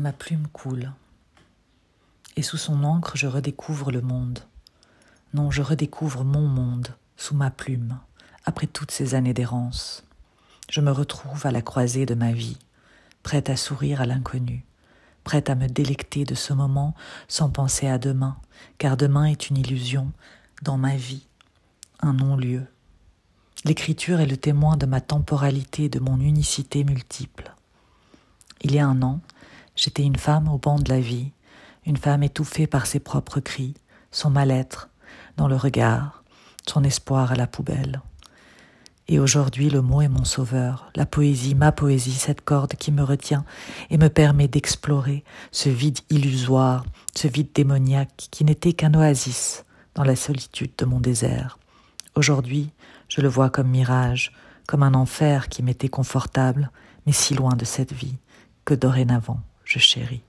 Ma plume coule. Et sous son encre, je redécouvre le monde. Non, je redécouvre mon monde sous ma plume, après toutes ces années d'errance. Je me retrouve à la croisée de ma vie, prête à sourire à l'inconnu, prête à me délecter de ce moment sans penser à demain, car demain est une illusion dans ma vie, un non-lieu. L'écriture est le témoin de ma temporalité, de mon unicité multiple. Il y a un an, J'étais une femme au banc de la vie, une femme étouffée par ses propres cris, son mal-être dans le regard, son espoir à la poubelle. Et aujourd'hui, le mot est mon sauveur, la poésie, ma poésie, cette corde qui me retient et me permet d'explorer ce vide illusoire, ce vide démoniaque qui n'était qu'un oasis dans la solitude de mon désert. Aujourd'hui, je le vois comme mirage, comme un enfer qui m'était confortable, mais si loin de cette vie que dorénavant je chéris.